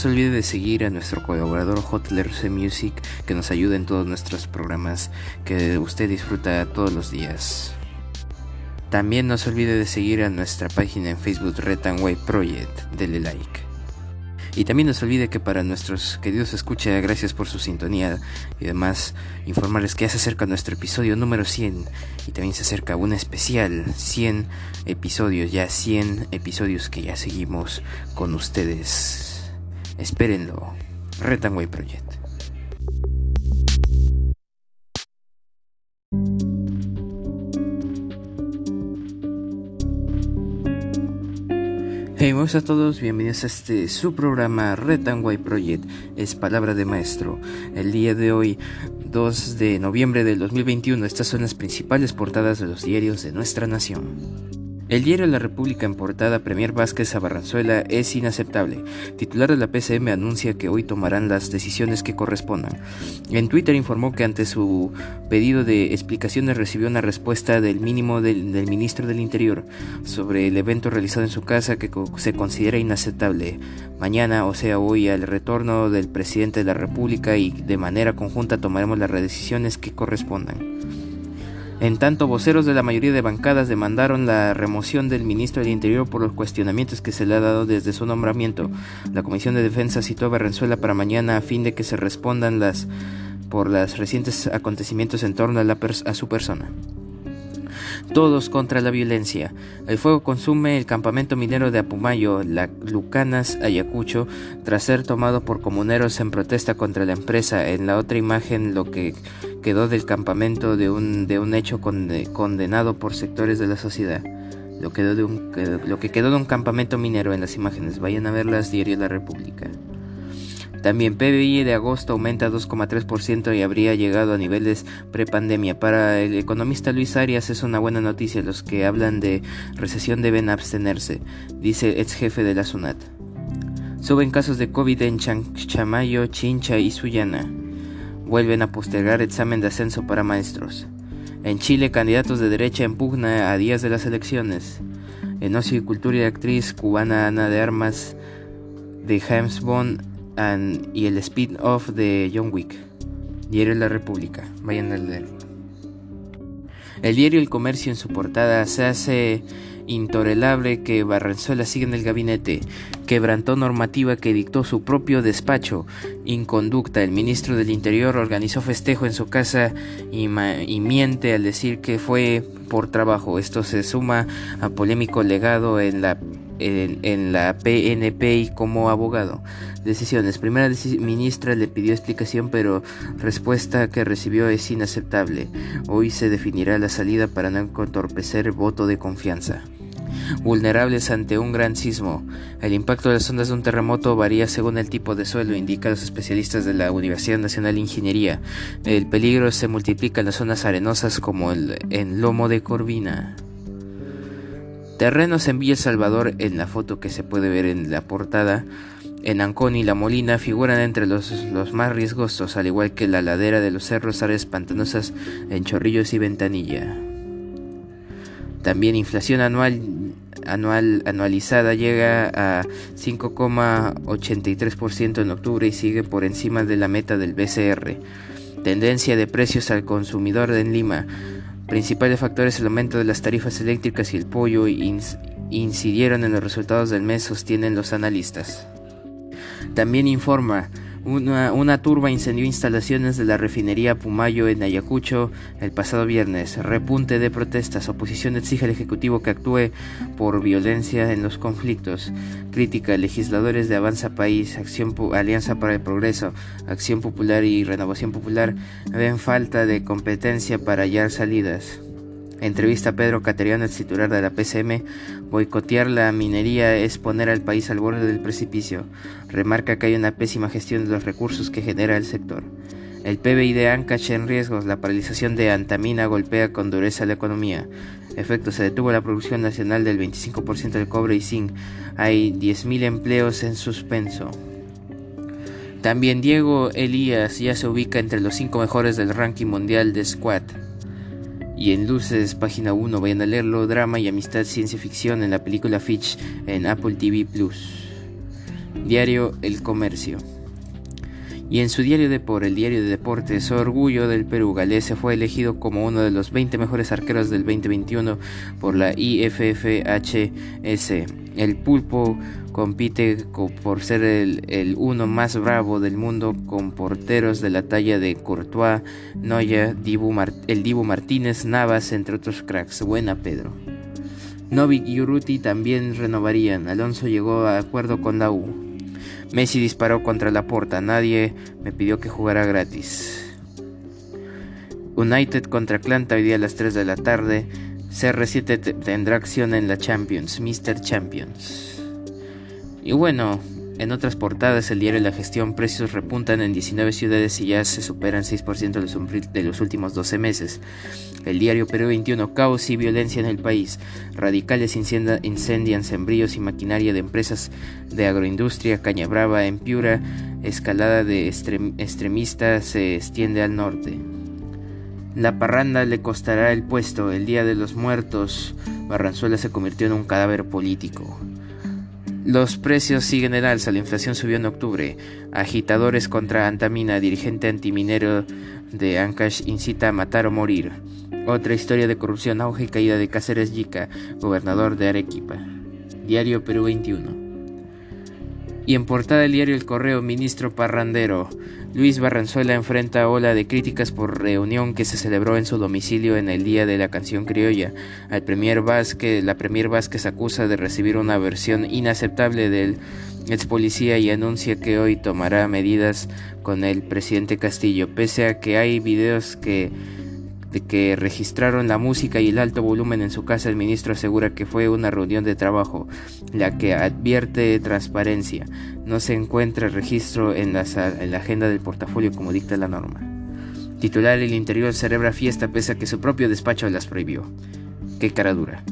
No se olvide de seguir a nuestro colaborador C Music que nos ayuda en todos nuestros programas que usted disfruta todos los días. También no se olvide de seguir a nuestra página en Facebook Red Way Project. Dele like. Y también no se olvide que para nuestros queridos escucha, gracias por su sintonía y además informarles que ya se acerca nuestro episodio número 100 y también se acerca un especial 100 episodios, ya 100 episodios que ya seguimos con ustedes. Espérenlo. Way Project. Hey, buenos a todos, bienvenidos a este su programa White Project, es Palabra de Maestro. El día de hoy, 2 de noviembre del 2021, estas son las principales portadas de los diarios de nuestra nación. El diario La República en portada Premier Vázquez a Barranzuela es inaceptable. Titular de la PCM anuncia que hoy tomarán las decisiones que correspondan. En Twitter informó que ante su pedido de explicaciones recibió una respuesta del mínimo del, ministro del Interior sobre el evento realizado en su casa que se considera inaceptable. Mañana, o sea hoy, al retorno del presidente de la República y de manera conjunta tomaremos las decisiones que correspondan. En tanto, voceros de la mayoría de bancadas demandaron la remoción del ministro del Interior por los cuestionamientos que se le ha dado desde su nombramiento. La Comisión de Defensa citó a Barrenzuela para mañana a fin de que se respondan las por los recientes acontecimientos en torno a su persona. Todos contra la violencia. El fuego consume el campamento minero de Apumayo, la Lucanas, Ayacucho, tras ser tomado por comuneros en protesta contra la empresa. En la otra imagen, lo que quedó del campamento de un, de un hecho condenado por sectores de la sociedad. Lo, quedó de un, lo que quedó de un campamento minero en las imágenes. Vayan a verlas, Diario la República. También PBI de agosto aumenta 2,3% y habría llegado a niveles prepandemia. Para el economista Luis Arias es una buena noticia. Los que hablan de recesión deben abstenerse, dice ex jefe de la SUNAT. Suben casos de COVID en Chamayo, Chincha y Sullana. Vuelven a postergar examen de ascenso para maestros. En Chile, candidatos de derecha en pugna a días de las elecciones. En ocio y cultura y actriz cubana Ana de Armas de James Bond y el spin-off de John Wick. Diario La República. Vayan a leer. El diario El Comercio en su portada se hace intolerable que Barranzuela siga en el gabinete. Quebrantó normativa que dictó su propio despacho. Inconducta. El ministro del Interior organizó festejo en su casa y, y miente al decir que fue por trabajo. Esto se suma a polémico legado en la en, la PNP y como abogado. Decisiones. Primera ministra le pidió explicación, pero respuesta que recibió es inaceptable. Hoy se definirá la salida para no entorpecer voto de confianza. Vulnerables ante un gran sismo. El impacto de las ondas de un terremoto varía según el tipo de suelo, indican los especialistas de la Universidad Nacional de Ingeniería. El peligro se multiplica en las zonas arenosas como el, en Lomo de Corvina. Terrenos en Villa Salvador, en la foto que se puede ver en la portada, en Ancón y La Molina figuran entre los, los, más riesgosos, al igual que la ladera de los cerros áreas pantanosas en Chorrillos y Ventanilla. También inflación anual, anual anualizada llega a 5,83% en octubre y sigue por encima de la meta del BCR. Tendencia de precios al consumidor en Lima principales factores el aumento de las tarifas eléctricas y el pollo incidieron en los resultados del mes, sostienen los analistas. También informa una, turba incendió instalaciones de la refinería Pumayo en Ayacucho el pasado viernes. Repunte de protestas. Oposición exige al Ejecutivo que actúe por violencia en los conflictos. Crítica. Legisladores de Avanza País, Acción, Alianza para el Progreso, Acción Popular y Renovación Popular ven falta de competencia para hallar salidas. Entrevista a Pedro Cateriano, el titular de la PCM. Boicotear la minería es poner al país al borde del precipicio. Remarca que hay una pésima gestión de los recursos que genera el sector. El PBI de Ancash en riesgos. La paralización de Antamina golpea con dureza la economía. Efecto, se detuvo la producción nacional del 25% del cobre y zinc. Hay 10.000 empleos en suspenso. También Diego Elías ya se ubica entre los 5 mejores del ranking mundial de squat. Y en Luces, página 1, vayan a leerlo, drama y amistad, ciencia ficción en la película Fitch en Apple TV Plus. Diario El Comercio. Y en su diario de por el diario de deportes, Orgullo del Perú, Galese fue elegido como uno de los 20 mejores arqueros del 2021 por la IFFHS. El pulpo compite por ser el, uno más bravo del mundo con porteros de la talla de Courtois, Noya, el Dibu Martínez, Navas, entre otros cracks. Buena Pedro. Novik y Urruti también renovarían. Alonso llegó a acuerdo con la U. Messi disparó contra la puerta, nadie me pidió que jugara gratis. United contra Atlanta hoy día a las 3 de la tarde. CR7 tendrá acción en la Champions, Mr. Champions. Y bueno, en otras portadas, el diario La Gestión, precios repuntan en 19 ciudades y ya se superan 6% de los últimos 12 meses. El diario Perú 21, caos y violencia en el país. Radicales incendian sembríos y maquinaria de empresas de agroindustria. Caña Brava en Piura. Escalada de extremistas se extiende al norte. La parranda le costará el puesto. El Día de los Muertos. Barranzuela se convirtió en un cadáver político. Los precios siguen en alza, la inflación subió en octubre. Agitadores contra Antamina, dirigente antiminero de Ancash, incita a matar o morir. Otra historia de corrupción, auge y caída de Cáceres Yica, gobernador de Arequipa. Diario Perú 21. Y en portada del diario El Correo, ministro Parrandero. Luis Barranzuela enfrenta ola de críticas por reunión que se celebró en su domicilio en el Día de la Canción Criolla. Al premier Vázquez, la premier Vázquez acusa de recibir una versión inaceptable del ex policía y anuncia que hoy tomará medidas con el presidente Castillo, pese a que hay videos que de que registraron la música y el alto volumen en su casa, el ministro asegura que fue una reunión de trabajo, la que advierte transparencia. No se encuentra registro en la, en la agenda del portafolio como dicta la norma. Titular El Interior celebra fiesta pese a que su propio despacho las prohibió. Qué cara dura.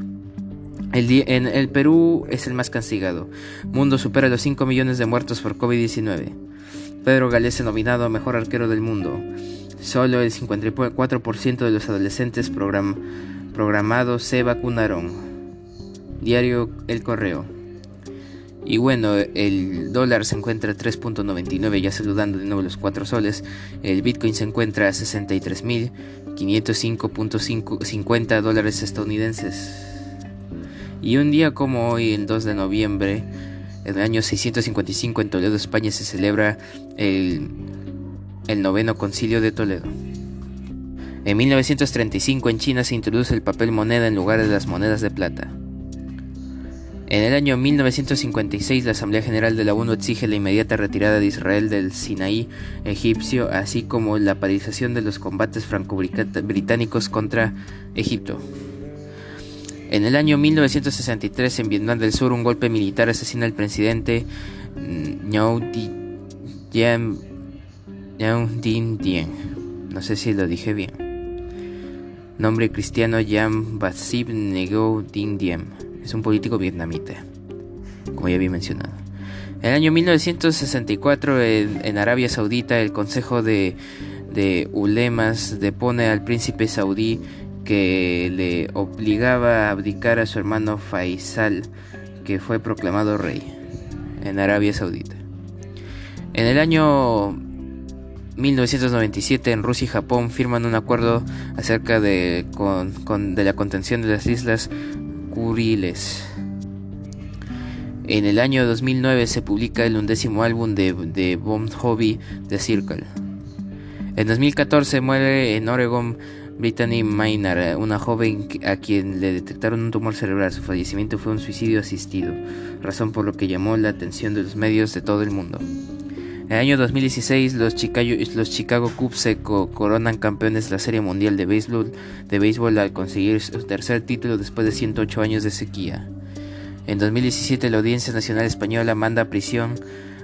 El en el Perú es el más castigado. Mundo supera los 5 millones de muertos por COVID-19. Pedro Galese nominado Mejor Arquero del Mundo. Solo el 54% de los adolescentes programados se vacunaron. Diario El Correo. Y bueno, el dólar se encuentra a 3.99, ya saludando de nuevo los 4 soles. El Bitcoin se encuentra a 63.505.50 dólares estadounidenses. Y un día como hoy, el 2 de noviembre, en el año 655 en Toledo, España, se celebra el el noveno concilio de Toledo. En 1935 en China se introduce el papel moneda en lugar de las monedas de plata. En el año 1956 la Asamblea General de la ONU exige la inmediata retirada de Israel del Sinaí egipcio, así como la paralización de los combates franco-británicos contra Egipto. En el año 1963 en Vietnam del Sur un golpe militar asesina al presidente Ngo Diem Yang Din Dien. No sé si lo dije bien. Nombre cristiano Yang Basib Nego Din Diem. Es un político vietnamita, como ya había mencionado. En el año 1964, en, Arabia Saudita, el Consejo de, de Ulemas depone al príncipe saudí que le obligaba a abdicar a su hermano Faisal, que fue proclamado rey en Arabia Saudita. En el año 1997 en Rusia y Japón firman un acuerdo acerca de, la contención de las islas Kuriles. En el año 2009 se publica el undécimo álbum de, Bon Hobby The Circle. En 2014 muere en Oregon Brittany Maynard, una joven a quien le detectaron un tumor cerebral. Su fallecimiento fue un suicidio asistido, razón por lo que llamó la atención de los medios de todo el mundo. En el año 2016 los Chicago, los Chicago Cubs se coronan campeones de la Serie Mundial de béisbol, al conseguir su tercer título después de 108 años de sequía. En 2017 la Audiencia Nacional Española manda a prisión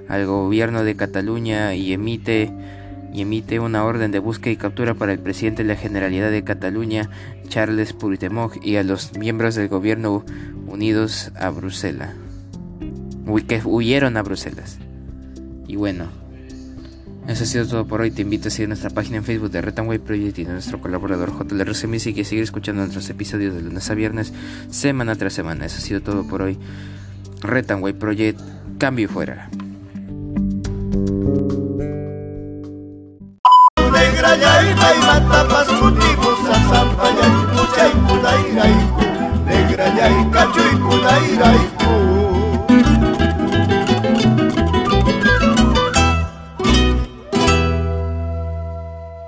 al gobierno de Cataluña y emite, una orden de búsqueda y captura para el presidente de la Generalidad de Cataluña, Charles Puigdemont, y a los miembros del gobierno unidos a Bruselas. huyeron a Bruselas. Y bueno, eso ha sido todo por hoy. Te invito a seguir nuestra página en Facebook de Retanway Project y nuestro colaborador JLRC Music y seguir escuchando nuestros episodios de lunes a viernes, semana tras semana. Eso ha sido todo por hoy. Retanway Project, cambio fuera.